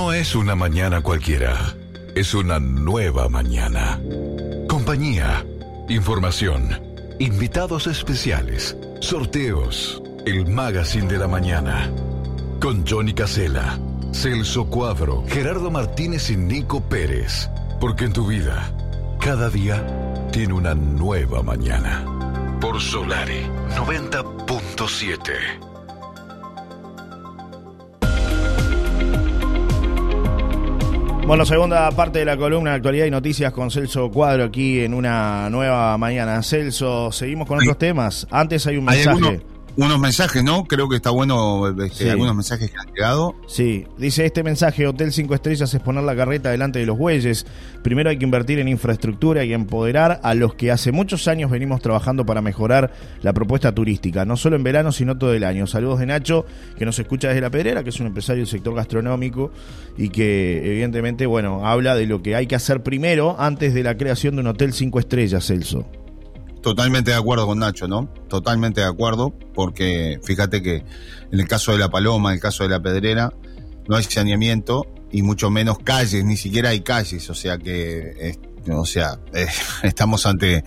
No es una mañana cualquiera, es una nueva mañana. Compañía, información, invitados especiales, sorteos, el magazine de la mañana. Con Johnny Casella, Celso Cuadro, Gerardo Martínez y Nico Pérez. Porque en tu vida, cada día tiene una nueva mañana. Por Solari 90.7. Bueno, segunda parte de la columna de actualidad y noticias con Celso Cuadro aquí en una nueva mañana. Celso, seguimos con otros temas. Antes hay un mensaje unos mensajes, ¿no? Creo que está bueno este, algunos mensajes que han llegado. Sí, dice este mensaje, Hotel 5 Estrellas es poner la carreta delante de los bueyes. Primero hay que invertir en infraestructura y empoderar a los que hace muchos años venimos trabajando para mejorar la propuesta turística, no solo en verano, sino todo el año. Saludos de Nacho, que nos escucha desde La Pedrera, que es un empresario del sector gastronómico y que evidentemente, bueno, habla de lo que hay que hacer primero antes de la creación de un Hotel 5 Estrellas, Celso. Totalmente de acuerdo con Nacho, ¿no? Totalmente de acuerdo, porque fíjate que en el caso de la Paloma, en el caso de la Pedrera, no hay saneamiento y mucho menos calles, ni siquiera hay calles, o sea que, o sea, eh, estamos ante,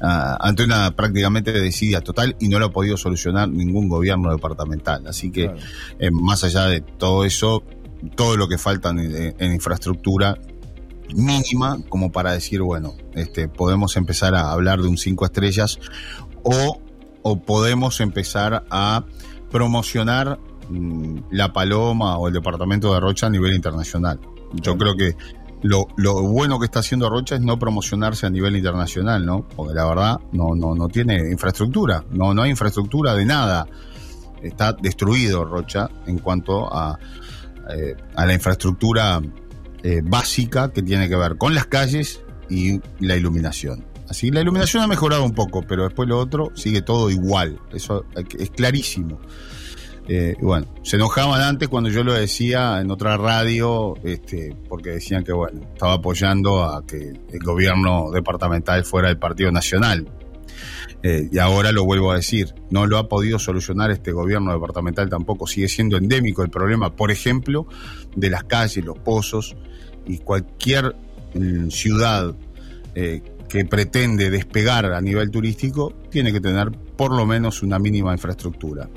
ante una prácticamente desidia total y no lo ha podido solucionar ningún gobierno departamental. Así que, eh, más allá de todo eso, todo lo que falta en infraestructura mínima como para decir, bueno, este, podemos empezar a hablar de un cinco estrellas o, o podemos empezar a promocionar mm, la Paloma o el departamento de Rocha a nivel internacional. Yo creo que lo, lo, bueno que está haciendo Rocha es no promocionarse a nivel internacional, ¿no? Porque la verdad no, no, no tiene infraestructura, no, no hay infraestructura de nada. Está destruido Rocha en cuanto a, eh, a la infraestructura eh, básica que tiene que ver con las calles y la iluminación. Así, la iluminación ha mejorado un poco, pero después lo otro sigue todo igual. Eso es clarísimo. Eh, bueno, se enojaban antes cuando yo lo decía en otra radio, este, porque decían que bueno, estaba apoyando a que el gobierno departamental fuera el Partido Nacional. Eh, y ahora lo vuelvo a decir, no lo ha podido solucionar este gobierno departamental tampoco. Sigue siendo endémico el problema, por ejemplo, de las calles, los pozos y cualquier mm, ciudad eh, que pretende despegar a nivel turístico tiene que tener por lo menos una mínima infraestructura.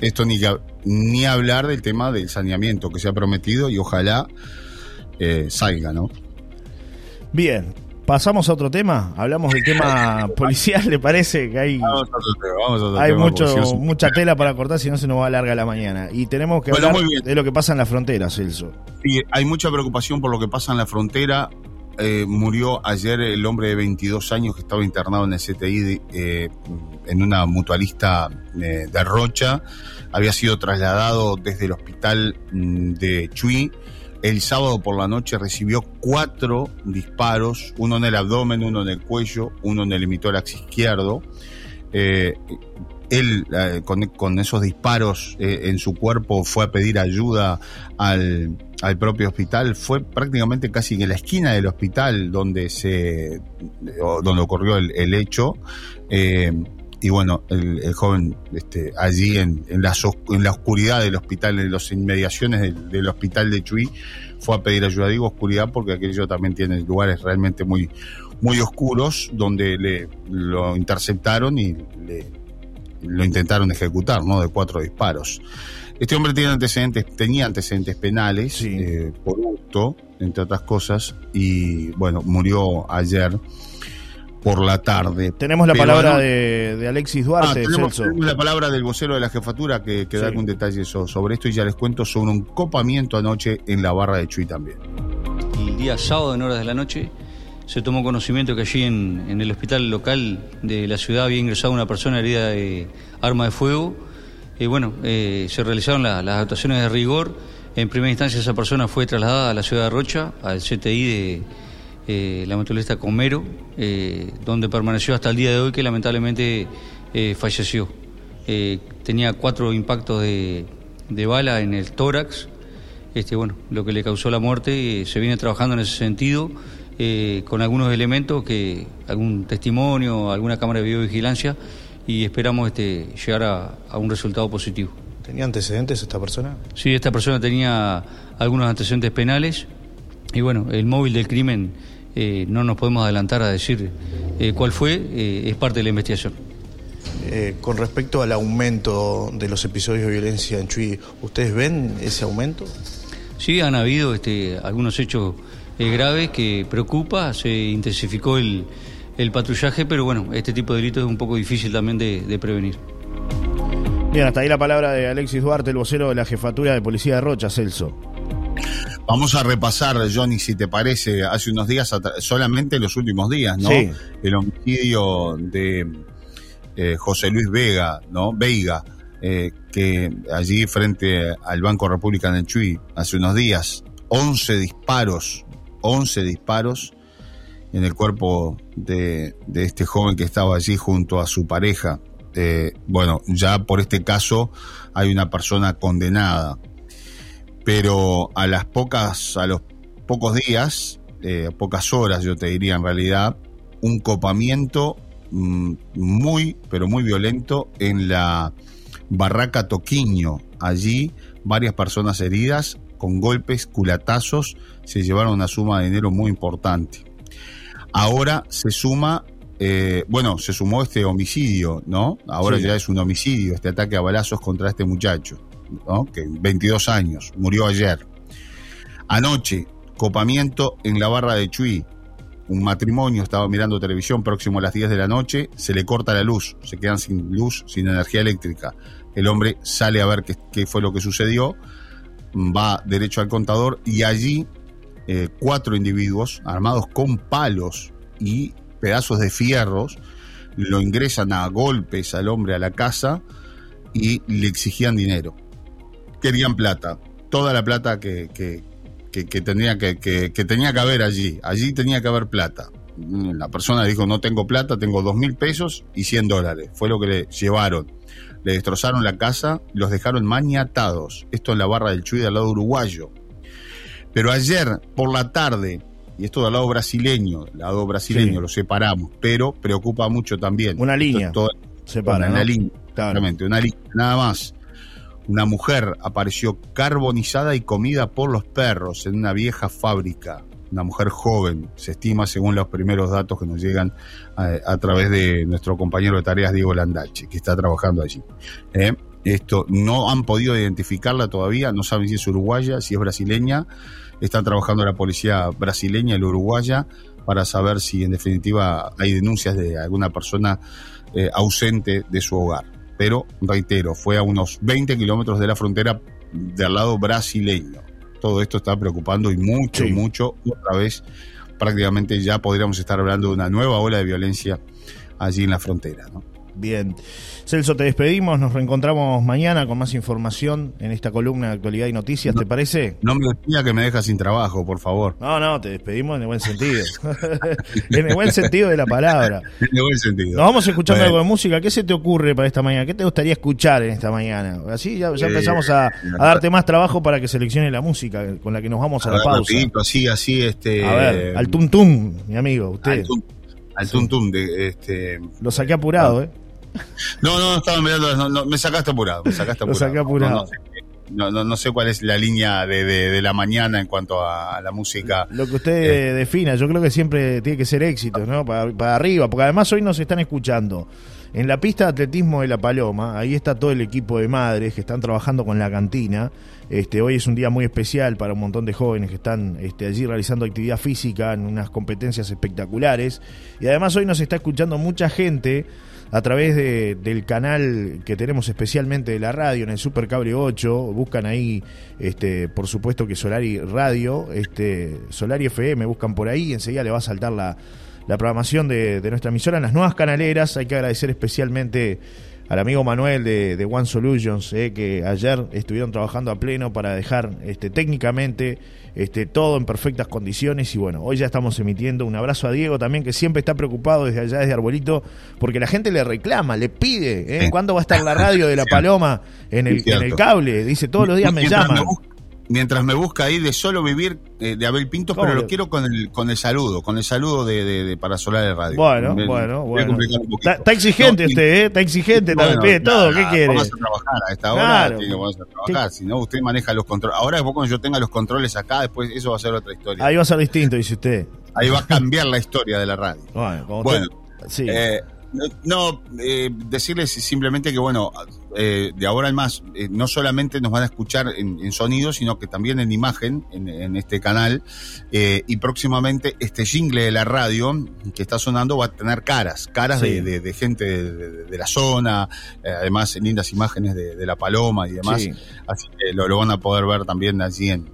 Esto ni, ni hablar del tema del saneamiento que se ha prometido y ojalá eh, salga, ¿no? Bien, pasamos a otro tema. Hablamos del tema policial, ¿le parece? Que hay, vamos a otro tema, vamos a otro hay mucho, mucha tela para cortar, si no se nos va a larga la mañana. Y tenemos que hablar de lo que pasa en la frontera, Celso. Sí, hay mucha preocupación por lo que pasa en la frontera. Eh, murió ayer el hombre de 22 años que estaba internado en el CTI eh, en una mutualista eh, de Rocha. Había sido trasladado desde el hospital mm, de Chuy el sábado por la noche recibió cuatro disparos, uno en el abdomen, uno en el cuello, uno en el hemitórax izquierdo. Eh, él eh, con, esos disparos eh, en su cuerpo fue a pedir ayuda al, propio hospital. Fue prácticamente casi en la esquina del hospital donde se donde ocurrió el hecho y bueno, el, joven este, allí en, en, la, en la oscuridad del hospital, en las inmediaciones del, hospital de Chuy, fue a pedir ayuda. Digo oscuridad porque aquello también tiene lugares realmente muy, muy oscuros donde le, lo interceptaron y le, lo intentaron ejecutar, ¿no? De cuatro disparos. Este hombre tiene antecedentes, tenía antecedentes penales eh, por gusto, entre otras cosas, y bueno, murió ayer por la tarde. Tenemos la palabra de, Alexis Duarte. Ah, tenemos, la palabra del vocero de la jefatura que, da algún detalle sobre esto y ya les cuento sobre un copamiento anoche en la barra de Chuy también. El día sábado en horas de la noche se tomó conocimiento que allí en, el hospital local de la ciudad había ingresado una persona herida de arma de fuego. Y bueno, eh, se realizaron las actuaciones de rigor. En primera instancia esa persona fue trasladada a la ciudad de Rocha, al CTI de eh, la motorista Comero, eh, donde permaneció hasta el día de hoy que lamentablemente eh, falleció. tenía cuatro impactos de, bala en el tórax, este, bueno, lo que le causó la muerte. se viene trabajando en ese sentido con algunos elementos, que algún testimonio, alguna cámara de videovigilancia y esperamos este, llegar a, un resultado positivo. ¿Tenía antecedentes esta persona? Sí, esta persona tenía algunos antecedentes penales y bueno, el móvil del crimen eh, no nos podemos adelantar a decir eh, cuál fue, eh, es parte de la investigación. con respecto al aumento de los episodios de violencia en Chuy, ¿ustedes ven ese aumento? Sí, han habido este, algunos hechos graves que preocupa, se intensificó el, patrullaje, pero bueno, este tipo de delitos es un poco difícil también de prevenir. Bien, hasta ahí la palabra de Alexis Duarte, el vocero de la jefatura de policía de Rocha, Celso. Vamos a repasar, Johnny, si te parece, hace unos días, solamente los últimos días, ¿no? Sí. El homicidio de eh, José Luis Vega, ¿no? Veiga, eh, que allí frente al Banco República en Chuy, hace unos días, 11 disparos, 11 disparos en el cuerpo de, de este joven que estaba allí junto a su pareja. Eh, bueno, ya por este caso hay una persona condenada, pero a las pocas, a los pocos días, eh, pocas horas yo te diría en realidad, un copamiento mm, muy, pero muy violento en la barraca Toquiño. Allí varias personas heridas con golpes, culatazos, se llevaron una suma de dinero muy importante. Ahora se suma eh, bueno, se sumó este homicidio, ¿no? Ahora ya es un homicidio, este ataque a balazos contra este muchacho, ¿no? Que 22 años, murió ayer. Anoche, copamiento en la barra de Chuy. Un matrimonio estaba mirando televisión próximo a las 10 de la noche, se le corta la luz, se quedan sin luz, sin energía eléctrica. El hombre sale a ver qué, fue lo que sucedió, va derecho al contador y allí eh, cuatro individuos armados con palos y pedazos de fierros, lo ingresan a golpes al hombre a la casa y le exigían dinero. Querían plata, toda la plata que, que, que, tenía que, que, tenía que haber allí. Allí tenía que haber plata. La persona dijo, no tengo plata, tengo dos mil pesos y 100 dólares. Fue lo que le llevaron. Le destrozaron la casa, los dejaron maniatados. Esto en la barra del Chuy del lado uruguayo. Pero ayer por la tarde, y esto del lado brasileño, lado brasileño lo separamos, pero preocupa mucho también. Una línea. Separa, una, línea, claramente, una línea, nada más. Una mujer apareció carbonizada y comida por los perros en una vieja fábrica. Una mujer joven, se estima según los primeros datos que nos llegan a, través de nuestro compañero de tareas Diego Landache, que está trabajando allí. ¿Eh? Esto no han podido identificarla todavía, no saben si es uruguaya, si es brasileña están trabajando la policía brasileña y la uruguaya para saber si en definitiva hay denuncias de alguna persona eh, ausente de su hogar. Pero, reitero, fue a unos 20 kilómetros de la frontera del lado brasileño. Todo esto está preocupando y mucho, mucho. Otra vez, prácticamente ya podríamos estar hablando de una nueva ola de violencia allí en la frontera. ¿no? Bien. Celso, te despedimos, nos reencontramos mañana con más información en esta columna de actualidad y noticias, ¿te parece? No me decía que me dejas sin trabajo, por favor. No, no, te despedimos en el buen sentido. en el buen sentido de la palabra. En el buen sentido. Nos vamos escuchando algo de música. ¿Qué se te ocurre para esta mañana? ¿Qué te gustaría escuchar en esta mañana? Así ya, empezamos a, darte más trabajo para que seleccione la música con la que nos vamos a, la pausa. así, así, este... A ver, al tum tum, mi amigo, usted. Al tum tum, de, este... Lo saqué apurado, ¿eh? No, no, estaba mirando, no, me sacaste apurado, me sacaste apurado. saqué apurado. No, no, sé cuál es la línea de, de, la mañana en cuanto a, la música. Lo que usted eh. defina, yo creo que siempre tiene que ser éxito, ¿no? Para, para arriba, porque además hoy nos están escuchando. En la pista de atletismo de La Paloma, ahí está todo el equipo de madres que están trabajando con la cantina. Este, hoy es un día muy especial para un montón de jóvenes que están este, allí realizando actividad física en unas competencias espectaculares. Y además hoy nos está escuchando mucha gente a través de, del canal que tenemos especialmente de la radio en el Super Cable 8. Buscan ahí, este, por supuesto que Solari Radio, este, Solari FM, buscan por ahí y enseguida le va a saltar la, programación de, de nuestra emisora en las nuevas canaleras. Hay que agradecer especialmente al amigo Manuel de, de One Solutions, eh, que ayer estuvieron trabajando a pleno para dejar este, técnicamente este, todo en perfectas condiciones. Y bueno, hoy ya estamos emitiendo un abrazo a Diego también, que siempre está preocupado desde allá, desde Arbolito, porque la gente le reclama, le pide, ¿eh? ¿cuándo va a estar la radio de la Paloma en el, en el cable? Dice, todos los días me llaman. Mientras me busca ahí de solo vivir eh, de Abel Pinto, ¿Cómo pero lo quiero con el, con el saludo, con el saludo de, de, de para Solar de Radio. Bueno, Me- bueno, bueno. Está, está exigente No, usted, ¿eh? Está exigente, Bueno, también todo. ¿Qué quiere? Vamos a trabajar a esta hora, Claro. que ponerse a trabajar. Si no, usted maneja los controles. Ahora, después cuando yo tenga los controles acá, después eso va a ser otra historia. Ahí va a ser distinto, dice usted. Ahí va a cambiar la historia de la radio. Bueno, como Bueno, usted- sí. Eh, no, eh, decirles simplemente que, bueno, eh, de ahora en más, eh, no solamente nos van a escuchar en, en sonido, sino que también en imagen en, en este canal. eh, y próximamente este jingle de la radio que está sonando va a tener caras, caras Sí. de, de- de gente de, la zona, eh, además lindas imágenes de, de la paloma y demás. Sí. Así que lo, lo van a poder ver también allí en,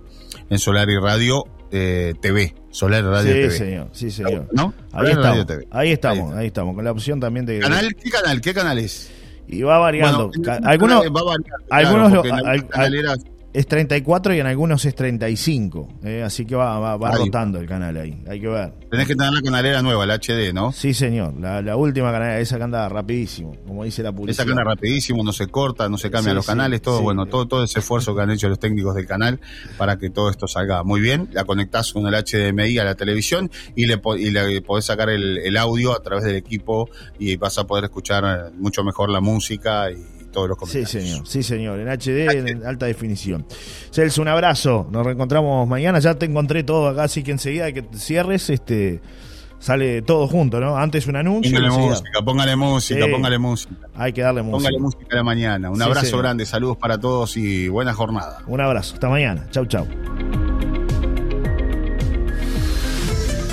en Solar y Radio eh, TV. Solar Radio sí, TV. señor, sí, señor. ¿No? Ahí y Radio estamos, TV. ahí estamos, Ahí ahí estamos, con la opción también de... ¿Canal? ¿Qué canal? ¿Qué canal es? Y va variando. Bueno, algunos va variando, algunos al- al- es 34 y en algunos es 35. eh, así que va, va, va rotando el canal ahí. Hay que ver. tenés que tener la canalera nueva, la HD, ¿no? Sí, señor. La, la última canal, esa que anda rapidísimo, como dice la publicidad. Esa cana rapidísimo, no se corta, no se cambian Sí, los sí, canales, todo, sí. bueno, todo, todo ese esfuerzo que han hecho los técnicos del canal para que todo esto salga muy bien. La conectás con el HDMI a la televisión y le, y le podés sacar el, el audio a través del equipo y vas a poder escuchar eh, mucho mejor la música y todos los Sí, comentarios. señor, sí, señor, en HD, en alta definición. Celso, un abrazo, nos reencontramos mañana, ya te encontré todo acá, así que enseguida que cierres, este sale todo junto, ¿no? Antes un anuncio. Póngale música, póngale música, Sí. póngale música. Hay que darle música. Póngale música a la mañana. Un Sí, abrazo señor. grande, saludos para todos y buena jornada. Un abrazo, hasta mañana. Chau, chau.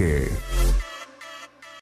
Albuquerque.